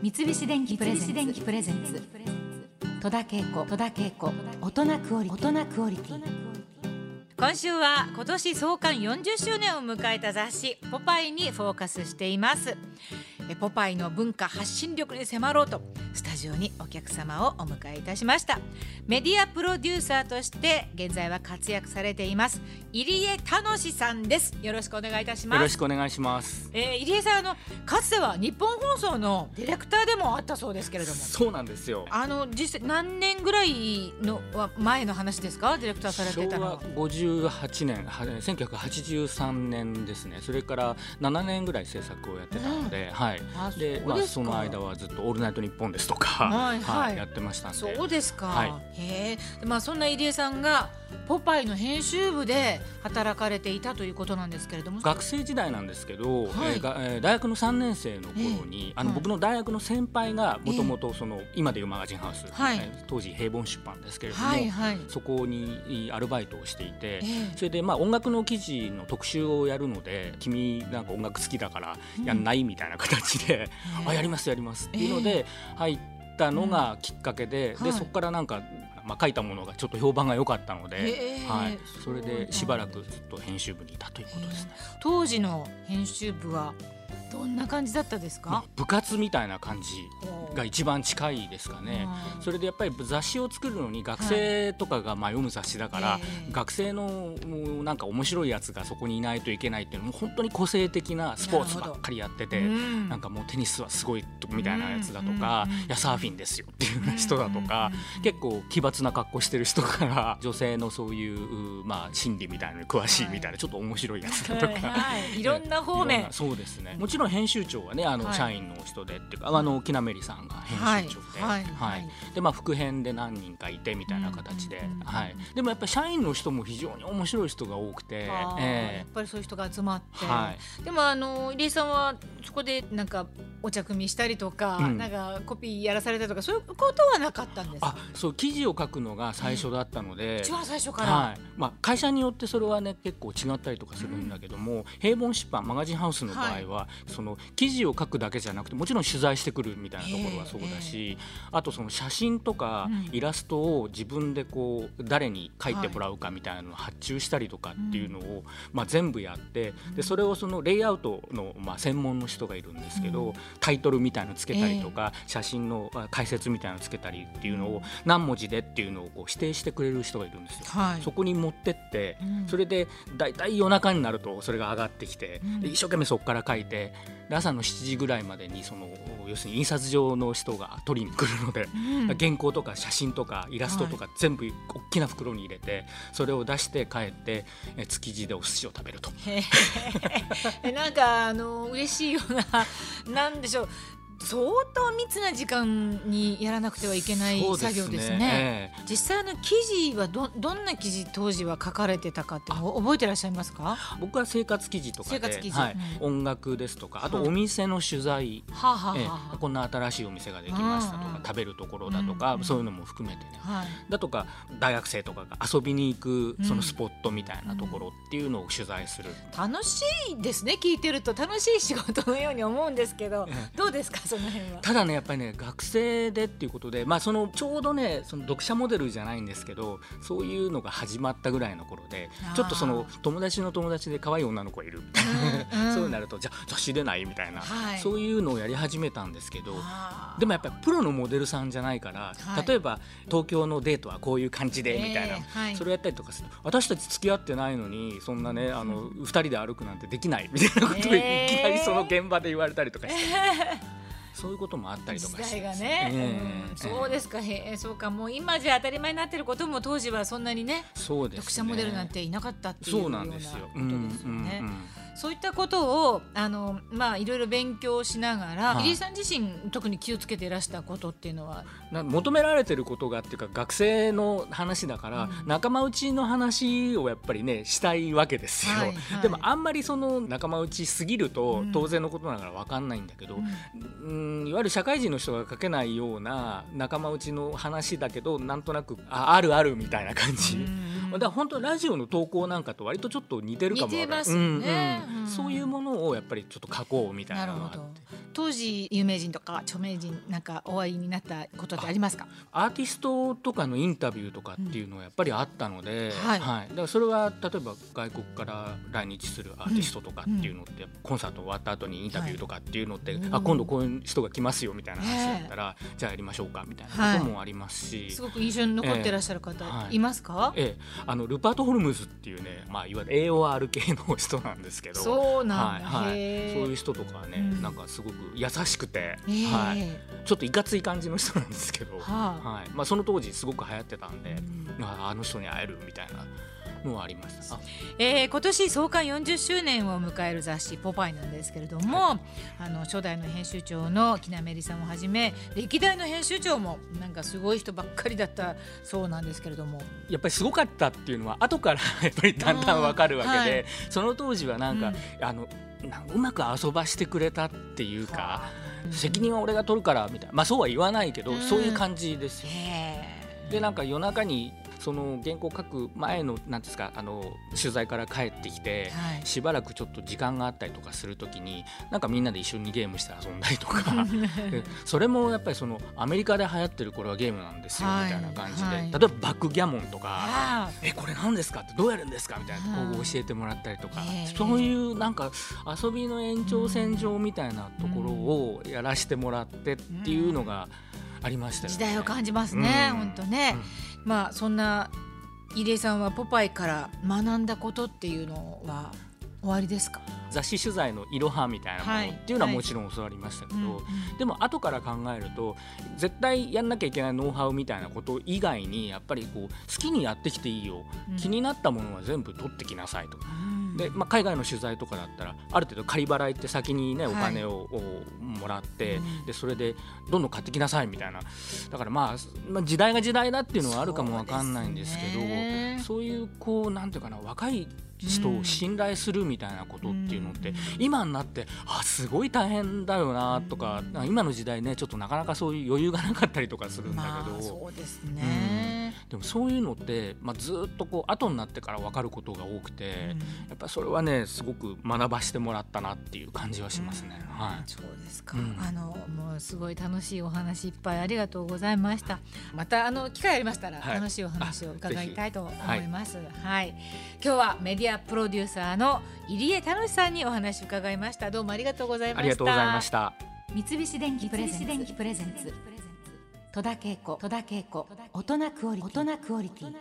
三菱電機プレゼンツ。戸田恵子。戸田恵子。大人クオリ大人クオリティ。今週は今年創刊40周年を迎えた雑誌「ポパイ」にフォーカスしています。えポパイの文化発信力に迫ろうとスタジオにお客様をお迎えいたしました。メディアプロデューサーとして現在は活躍されています入江楽さんです。よろしくお願いいたします。よろしくお願いします。えー、入江さんあのかつては日本放送のディレクターでもあったそうですけれども。そうなんですよ。あの実際何年ぐらいの前の話ですか？ディレクターされてたのは。58年は1983年ですね。それから7年ぐらい制作をやってたので、うん、はいでまあその間はずっとオールナイトニッポンですとか、はい、はい、やってましたんで。そうですか、はい、へえ。まあそんな入江さんがポパイの編集部で働かれていたということなんですけれども。学生時代なんですけど、はい、えー、大学の3年生の頃に、えー、あの、僕の大学の先輩がもともとその、今でいうマガジンハウス、はい、当時平凡出版ですけれども、はいはい、そこにアルバイトをしていて、えー、それでまあ音楽の記事の特集をやるので君なんか音楽好きだからやんないみたいな形で、うん、あやりますやりますっていうので入ったのがきっかけで、でそこからなんかまあ、書いたものがちょっと評判が良かったので、はい、それでしばらくずっと編集部にいたということですね。当時の編集部はどんな感じだったですか？部活みたいな感じが一番近いですかね。それでやっぱり雑誌を作るのに学生とかがまあ読む雑誌だから、はい、学生のなんか面白いやつがそこにいないといけないっていうのも本当に個性的なスポーツばっかりやっててなんかもうテニスはすごいみたいなやつだとかいやサーフィンですよっていうような人だとか結構奇抜な格好してる人から女性のそういうまあ心理みたいなのに詳しいみたいなちょっと面白いやつだとか、はい、い。ろんな方面。そうですね。もちろん編集長はねあの、社員の人でっていうかあの木なりさんが編集長で、はい。でまあ副編で何人かいてみたいな形で、はい、でもやっぱり社員の人も非常に面白い人が多くて、えー、やっぱりそういう人が集まって、はい、でもあの入江さんはそこでなんかお茶組みしたりとか、うん、なんかコピーやらされたりとかそういうことはなかったんです。あそう記事を書くのが最初だったので、一番最初から、はい。まあ、会社によってそれはね結構違ったりとかするんだけども、うん、平凡出版マガジンハウスの場合は、はい、その記事を書くだけじゃなくてもちろん取材してくるみたいなところはそうだし、あとその写真とかイラストを自分でこう誰に書いてもらうかみたいなのを発注したりとかっていうのを、まあ、全部やってでそれをそのレイアウトのまあ専門の人がいるんですけど、タイトルみたいのつけたりとか、写真の解説みたいのつけたりっていうのを何文字でっていうのをこう指定してくれる人がいるんですよ。そこに持ってって、それで大体夜中になるとそれが上がってきて、一生懸命そこから書いて朝の7時ぐらいまでにその要するに印刷上の人が取りに来るので、うん、原稿とか写真とかイラストとか全部大きな袋に入れてそれを出して帰って築地でお寿司を食べると。なんかあの嬉しいようななんでしょう相当密な時間にやらなくてはいけない作業ですね。すね。えー、実際の記事はどどんな記事当時は書かれてたかって覚えてらっしゃいますか？僕は生活記事とかで、はい。うん、音楽ですとか、あとお店の取材、はあはあえー、こんな新しいお店ができましたとか、食べるところだとか、うん、そういうのも含めてね、はい、だとか大学生とかが遊びに行くそのスポットみたいなところっていうのを取材する。楽しいですね。聞いてると楽しい仕事のように思うんですけど、どうですか？その辺は。ただねやっぱりね学生でっていうことでまあそのちょうどねその読者モデルじゃないんですけどそういうのが始まったぐらいの頃でちょっとその友達の友達で可愛い女の子がいるみたいな、うん、そうなるとじゃあ雑誌出ないみたいな、はい、そういうのをやり始めたんですけどでもやっぱりプロのモデルさんじゃないから、はい、例えば東京のデートはこういう感じでみたいな、えーはい、それをやったりとかする。私たち付き合ってないのにそんなねあの2人で歩くなんてできないみたいなことをいきなりその現場で言われたりとかして。えーそういうこともあったりとかして、ね。そうですか、へえそうか。もう今じゃ当たり前になってることも当時はそんなにねそうです、ね、読者モデルなんていなかったっていうようなことですよね。そういったことをあの、まあ、いろいろ勉強しながら、はい、入江さん自身特に気をつけていらしたことっていうのは？求められてることがっていうか学生の話だから、うん、仲間内の話をやっぱりねしたいわけですよ、でもあんまりその仲間内すぎると当然のことながら分かんないんだけど、うん、うんいわゆる社会人の人が書けないような仲間内の話だけどなんとなくああるあるみたいな感じ、うん、だから本当ラジオの投稿なんかと割とちょっと似てるかも似てますね、うんうん。そういうものをやっぱりちょっと書こうみたいなのがあって当時有名人とか著名人なんかお会いになったことってありますか？アーティストとかのインタビューとかっていうのはやっぱりあったので、うんはい。だからそれは例えば外国から来日するアーティストとかっていうのって、コンサート終わった後にインタビューとかっていうのって、はい。あ今度こういう人が来ますよみたいな話。だったら、じゃあやりましょうかみたいなこともありますし。すごく印象に残ってらっしゃる方ええはいいますか、ええ、あのルパート・ホルムズっていうね、まあ、いわゆる AOR 系の人なんですけど。そうなんだ、はい。そういう人とかはね、うん。なんかすごく優しくて、ええ。はい、ちょっといかつい感じの人なんですけど、はあ。はい。まあ、その当時すごく流行ってたんで、うん。ああの人に会えるみたいなのはありました。あえー今年創刊40周年を迎える雑誌「ポパイ」なんですけれども、あの初代の編集長の木南さんをはじめ歴代の編集長もなんかすごい人ばっかりだったそうなんですけれども。やっぱりすごかったっていうのは後から やっぱりだんだんわかるわけで、はい。その当時はなんか、うん。あのうまく遊ばしてくれたっていうか、うん。責任は俺が取るからみたいな。まあそうは言わないけど、うん。そういう感じですよ。でなんか夜中にその原稿書く前のなんですかあの取材から帰ってきて、はい。しばらくちょっと時間があったりとかするときになんかみんなで一緒にゲームして遊んだりとか。で それもやっぱりそのアメリカで流行ってるこれはゲームなんですよ、はい。みたいな感じで、はい。例えばバックギャモンとか。あえこれ何ですかってどうやるんですかみたいなうんこう教えてもらったりとか、そういうなんか遊びの延長線上みたいなところをやらせてもらってっていうのがありましたよね。時代を感じますね、うん。本当ね、まあそんな入江さんはポパイから学んだことっていうのは終わりですか、雑誌取材のいろはみたいなもはい。のっていうのははいもちろん教わりましたけど、うんうん。でも後から考えると絶対やんなきゃいけないノウハウみたいなこと以外にやっぱりこう好きにやってきていいよ、うん気になったものは全部取ってきなさいとか。うんでまあ、海外の取材とかだったらある程度仮払いって先にねはい。お金を、をもらって、うん。でそれでどんどん買ってきなさいみたいな。だからまあ、まあ、時代が時代だっていうのはあるかもわかんないんですけどそういうこうなんていうかな若い人を信頼するみたいなことっていうのって、うん。今になってあすごい大変だよなとか、今の時代ねちょっとなかなかそういう余裕がなかったりとかするんだけど。まあそうですね、でもそういうのって、まあ、ずっとこう後になってから分かることが多くて、うん。やっぱそれはねすごく学ばしてもらったなっていう感じはしますね。はい。そうですか、うん。あのもうすごい楽しいお話いっぱいありがとうございました。またあの機会ありましたらはい。楽しいお話をあ伺いたいと思います。はい、今日はメディアプロデューサーの入江楽さんにお話を伺い。ましたどうもありがとうございましたありがとうございました。三菱電機プレゼンツ戸田恵子戸田恵子大人クオリティ。大人クオリティ。